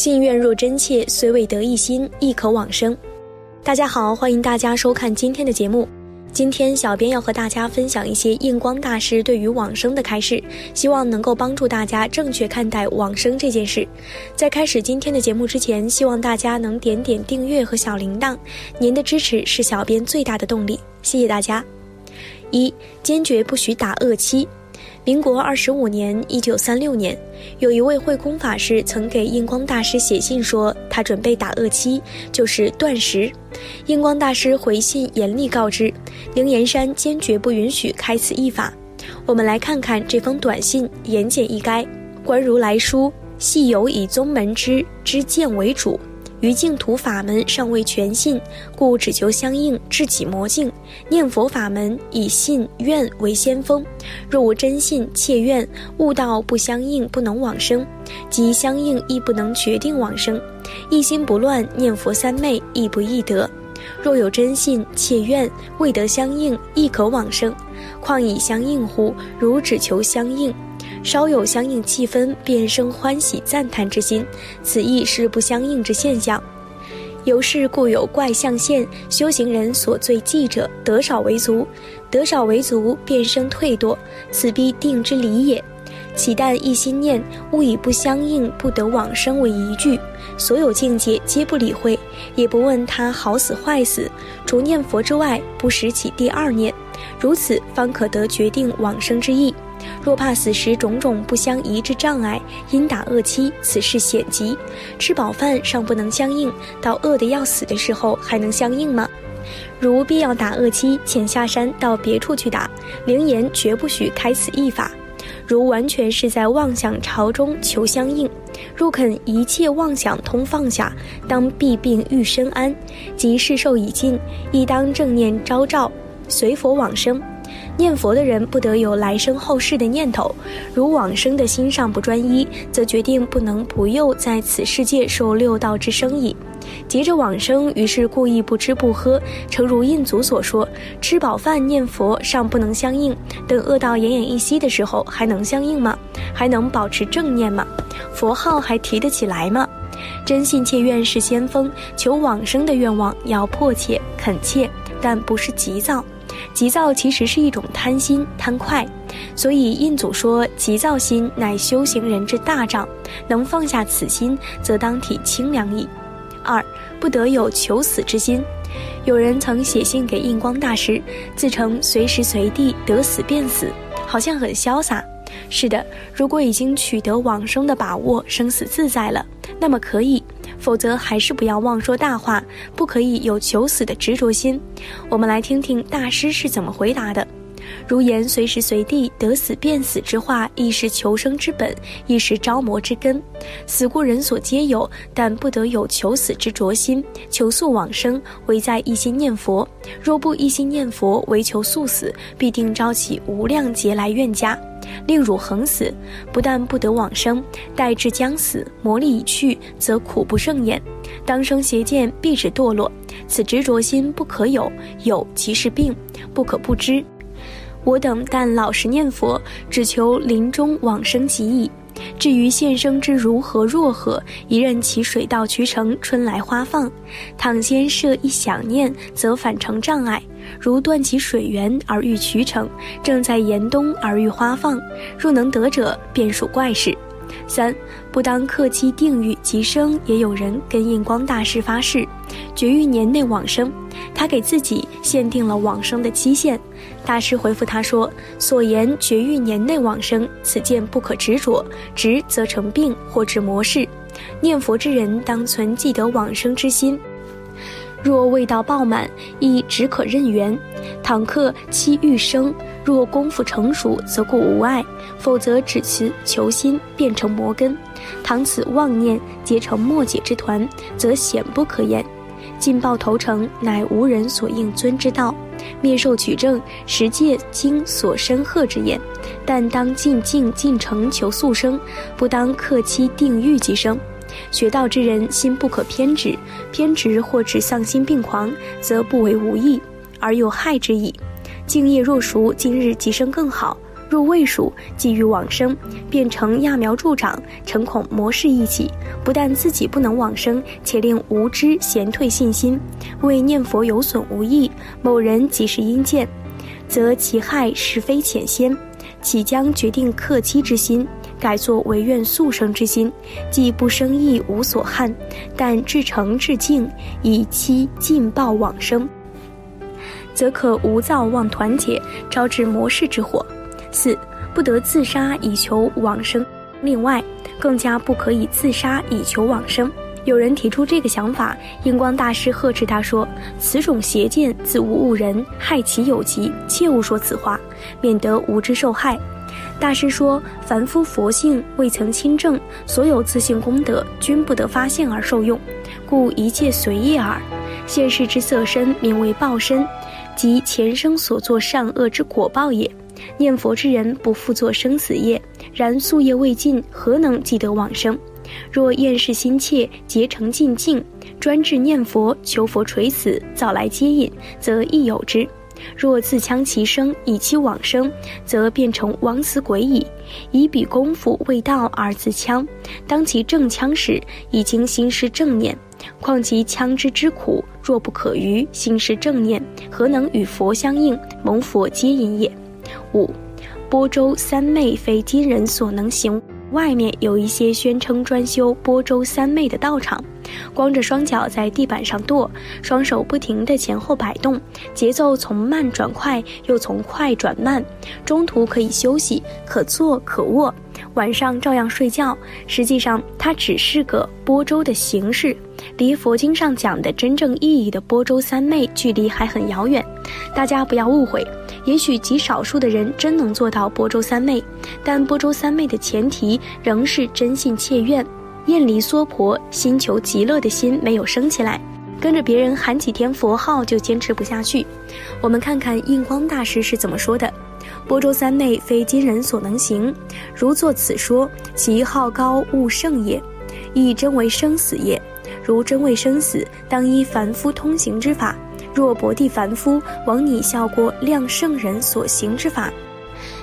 信愿若真切，虽未得一心，亦可往生。大家好，欢迎大家收看今天的节目。今天小编要和大家分享一些印光大师对于往生的开示，希望能够帮助大家正确看待往生这件事。在开始今天的节目之前，希望大家能点点订阅和小铃铛，您的支持是小编最大的动力，谢谢大家。一，坚决不许打恶妻。民国二十五年（一九三六年），有一位慧空法师曾给印光大师写信说，他准备打恶妻，就是断食。印光大师回信严厉告知，灵岩山坚决不允许开此一法。我们来看看这封短信，言简意赅。观如来书，系有以宗门之之见为主。于净土法门尚未全信，故只求相应智己魔境。念佛法门以信愿为先锋，若无真信切愿，悟道不相应，不能往生；即相应亦不能决定往生。一心不乱念佛三昧，亦不易得。若有真信切愿，未得相应，亦可往生。况以相应乎？如只求相应。稍有相应气氛，便生欢喜赞叹之心，此亦是不相应之现象。由是故有怪象现，修行人所最忌者，得少为足，得少为足，便生退堕，此必定之理也。岂但一心念，勿以不相应不得往生为依据，所有境界皆不理会，也不问他好死坏死，除念佛之外，不使起第二念，如此方可得决定往生之意。若怕死时种种不相宜之障碍，因打恶妻，此事险极。吃饱饭尚不能相应，到饿得要死的时候还能相应吗？如必要打恶妻，请下山到别处去打。灵言绝不许开此一法。如完全是在妄想朝中求相应，若肯一切妄想通放下，当必病欲身安。即世寿已尽，亦当正念昭照，随佛往生。念佛的人不得有来生后世的念头，如往生的心上不专一，则决定不能不佑在此世界受六道之生矣。急着往生，于是故意不吃不喝，诚如印祖所说：吃饱饭念佛尚不能相应，等饿到奄奄一息的时候，还能相应吗？还能保持正念吗？佛号还提得起来吗？真信切愿是先锋，求往生的愿望要迫切恳切，但不是急躁。急躁其实是一种贪心贪快，所以印祖说急躁心乃修行人之大障，能放下此心，则当体清凉矣。二不得有求死之心。有人曾写信给印光大师，自称随时随地得死便死，好像很潇洒。是的，如果已经取得往生的把握，生死自在了，那么可以。否则还是不要妄说大话，不可以有求死的执着心。我们来听听大师是怎么回答的。如言随时随地得死便死之话，亦是求生之本，亦是招魔之根。死故人所皆有，但不得有求死之着心。求速往生，唯在一心念佛。若不一心念佛，唯求速死，必定招起无量劫来怨家。令汝横死，不但不得往生，待至将死，魔力已去，则苦不胜言。当生邪见，必止堕落。此执着心不可有，有即是病，不可不知。我等但老实念佛，只求临终往生即已。至于现生之如何若何，一任其水到渠成，春来花放。倘先设一想念，则反成障碍。如断其水源而欲渠成，正在严冬而欲花放。若能得者，便属怪事。三不当克期定语即生，也有人跟印光大师发誓，绝育年内往生。他给自己限定了往生的期限。大师回复他说：“所言绝育年内往生，此见不可执着，执则成病或致魔事。念佛之人当存记得往生之心。”若味道爆满，亦只可任缘。倘客期欲生，若功夫成熟，则故无碍；否则只持求心，变成魔根。倘此妄念结成莫解之团，则险不可言。进报投诚，乃无人所应尊之道。灭受取证，实借经所深贺之言。但当尽静尽诚求速生，不当克期定欲即生。学道之人心不可偏执，偏执或致丧心病狂，则不为无益，而有害之矣。敬业若熟，今日即生更好；若未熟，即欲往生，变成揠苗助长，诚恐魔事一起。不但自己不能往生，且令无知贤退信心，为念佛有损无益。某人即是因见，则其害实非浅先，岂将决定克妻之心？改作唯愿速生之心，既不生意无所憾，但至诚至敬，以期尽报往生，则可无造妄团结，招致魔事之祸。四不得自杀以求往生。另外，更加不可以自杀以求往生。有人提出这个想法，印光大师呵斥他说：“此种邪见，自无误人，害其有疾，切勿说此话，免得无知受害。”大师说：“凡夫佛性未曾亲证，所有自性功德均不得发现而受用，故一切随意耳。现世之色身名为报身，即前生所作善恶之果报也。念佛之人不复作生死业，然宿业未尽，何能即得往生？若厌世心切，结成尽境，专志念佛，求佛垂死，早来接引，则亦有之。”若自戕其生，以期往生，则变成枉死鬼矣。以彼功夫未到而自戕，当其正戕时，已经心失正念。况其戕之之苦，若不可于心失正念，何能与佛相应，蒙佛接引也？五，波州三昧非今人所能行。外面有一些宣称专修波州三昧的道场。光着双脚在地板上跺，双手不停地前后摆动，节奏从慢转快，又从快转慢。中途可以休息，可坐可卧，晚上照样睡觉。实际上，它只是个波州的形式，离佛经上讲的真正意义的波州三昧距离还很遥远。大家不要误会，也许极少数的人真能做到波州三昧，但波州三昧的前提仍是真信切愿。厌离娑婆，心求极乐的心没有升起来，跟着别人喊几天佛号就坚持不下去。我们看看印光大师是怎么说的：“波州三昧非今人所能行，如作此说，其好高悟圣也；亦真为生死也，如真为生死，当依凡夫通行之法。若薄地凡夫往拟效过量圣人所行之法，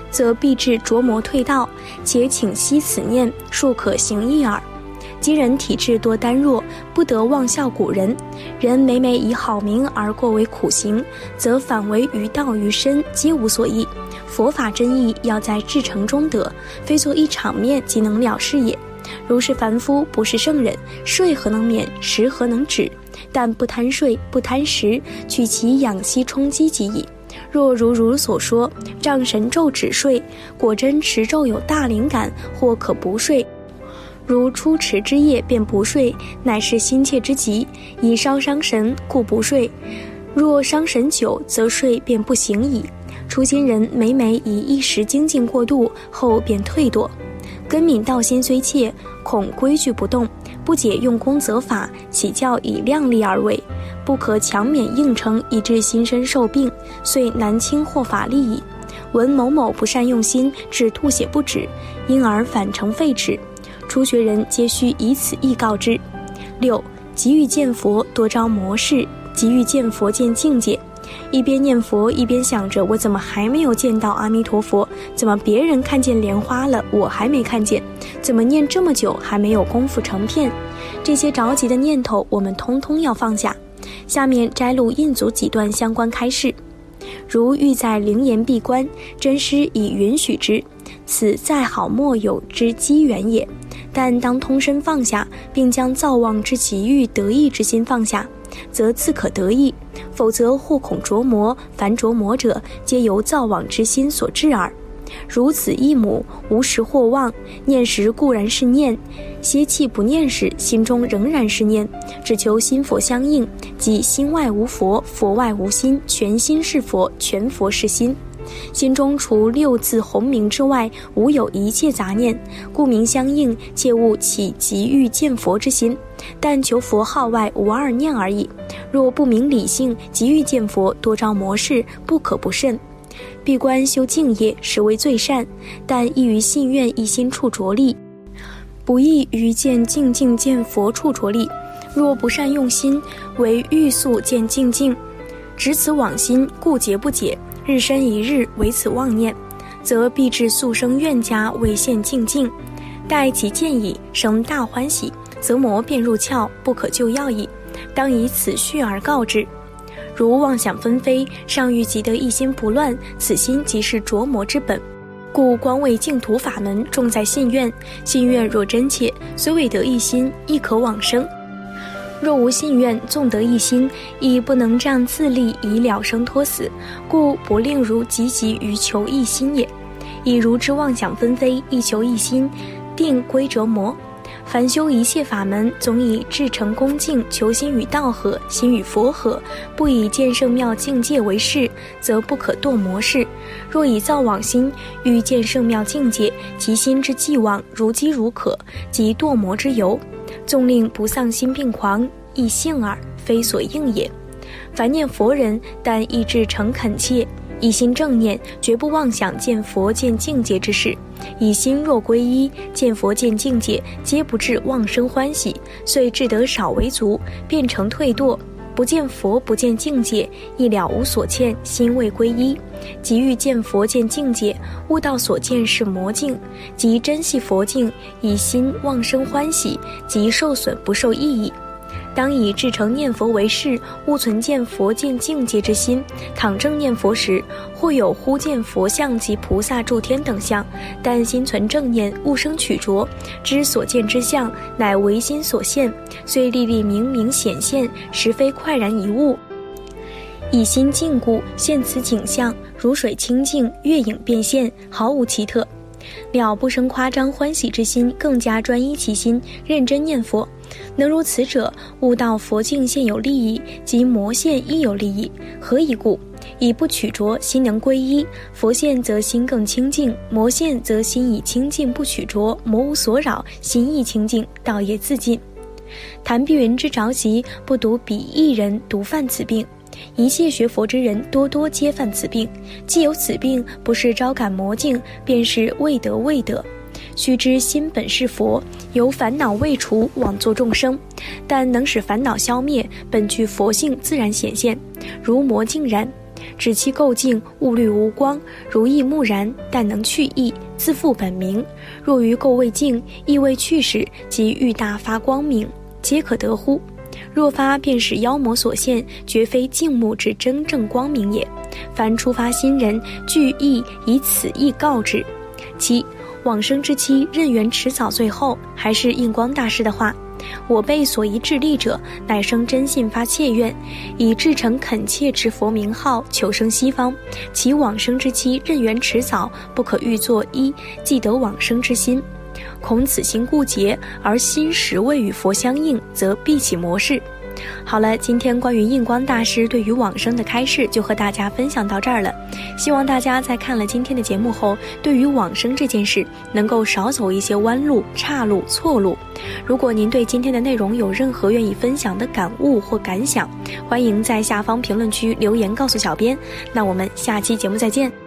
则必至着魔退道。且请息此念，庶可行一耳。”今人体质多单弱，不得妄效古人。人每每以好名而过为苦行，则反为于道于身皆无所益。佛法真意要在至诚中得，非做一场面即能了事也。如是凡夫不是圣人，睡何能免，食何能止？但不贪睡，不贪食，取其养息充饥即已。若如如所说，仗神咒止睡，果真持咒有大灵感，或可不睡。如初持之夜便不睡，乃是心切之极，以烧伤神，故不睡。若伤神久，则睡便不行矣。初心人每每以一时精进过度，后便退堕。根敏道心虽切，恐规矩不动，不解用功则法，岂教以量力而为？不可强勉硬撑，以致心身受病，遂难清获法力矣。闻某某不善用心，致吐血不止，因而反成废止。初学人皆须以此意告之。六，急欲见佛，多招魔事；急欲见佛，见境界。一边念佛，一边想着我怎么还没有见到阿弥陀佛？怎么别人看见莲花了，我还没看见？怎么念这么久还没有功夫成片？这些着急的念头，我们通通要放下。下面摘录印祖几段相关开示：如欲在灵岩闭关，真师已允许之，此再好莫有之机缘也。但当通身放下，并将造妄之急欲得意之心放下，则自可得意；否则或恐着魔。凡着魔者，皆由造妄之心所致耳。如此一母，无时或忘。念时固然是念，歇气不念时，心中仍然是念。只求心佛相应，即心外无佛，佛外无心，全心是佛，全佛是心。心中除六字洪名之外，无有一切杂念，故名相应，切勿起急欲见佛之心。但求佛号外无二念而已。若不明理性，急欲见佛，多招魔事，不可不慎。闭关修静业，实为最善，但易于信愿一心处着力，不易于见静静见佛处着力。若不善用心，为欲速见静静，执此往心，故结不解。日深一日为此妄念，则必至速生怨家为现静境，待其见矣，生大欢喜，则魔便入窍，不可救药矣。当以此序而告之。如妄想纷飞，尚欲即得一心不乱，此心即是着魔之本。故光为净土法门，重在信愿。信愿若真切，虽未得一心，亦可往生。若无信愿，纵得一心，亦不能仗自力以了生脱死，故不令如积极于求一心也。以如之妄想纷飞，亦求一心，定归折磨。凡修一切法门，总以至诚恭敬，求心与道合，心与佛合，不以见圣妙境界为事，则不可堕魔事。若以造往心，欲见圣妙境界，其心之既往，如饥如渴，即堕魔之由。纵令不丧心病狂，亦幸耳，非所应也。凡念佛人，但意志诚恳切，一心正念，绝不妄想见佛见境界之事。以心若归一，见佛见境界，皆不至妄生欢喜，遂至得少为足，变成退堕。不见佛不见境界，亦了无所欠，心未归一。即欲见佛见境界，悟道所见是魔境，即珍惜佛境，以心妄生欢喜，即受损不受意义。当以至诚念佛为事，勿存见佛见境界之心。倘正念佛时，或有忽见佛像及菩萨诸天等相，但心存正念，勿生取着，知所见之相乃唯心所现，虽粒粒明明显现，实非快然一物。以心静故，现此景象，如水清净，月影变现，毫无奇特。了不生夸张欢喜之心，更加专一其心，认真念佛。能如此者，悟道佛境现有利益，即魔现亦有利益。何以故？以不取着，心能归一。佛现则心更清净，魔现则心已清净，不取着，魔无所扰，心亦清净，道也自尽。谭碧云之着急，不独彼一人独犯此病。一切学佛之人，多多皆犯此病。既有此病，不是招感魔境，便是未得未得。须知心本是佛，由烦恼未除，枉作众生。但能使烦恼消灭，本具佛性自然显现，如魔镜然。指其垢净，物虑无光，如意木然，但能去意，自复本明。若于垢未净，意未去时，即欲大发光明，皆可得乎？若发，便是妖魔所现，绝非静目之真正光明也。凡初发心人，具意以此意告之。其往生之期，任缘迟早，最后还是印光大师的话：我辈所宜致力者，乃生真信发切愿，以至诚恳切持佛名号，求生西方。其往生之期，任缘迟早，不可欲作一既得往生之心。恐此心固结，而心实未与佛相应，则必起魔事。好了，今天关于印光大师对于往生的开示就和大家分享到这儿了。希望大家在看了今天的节目后，对于往生这件事能够少走一些弯路、岔路、错路。如果您对今天的内容有任何愿意分享的感悟或感想，欢迎在下方评论区留言告诉小编。那我们下期节目再见。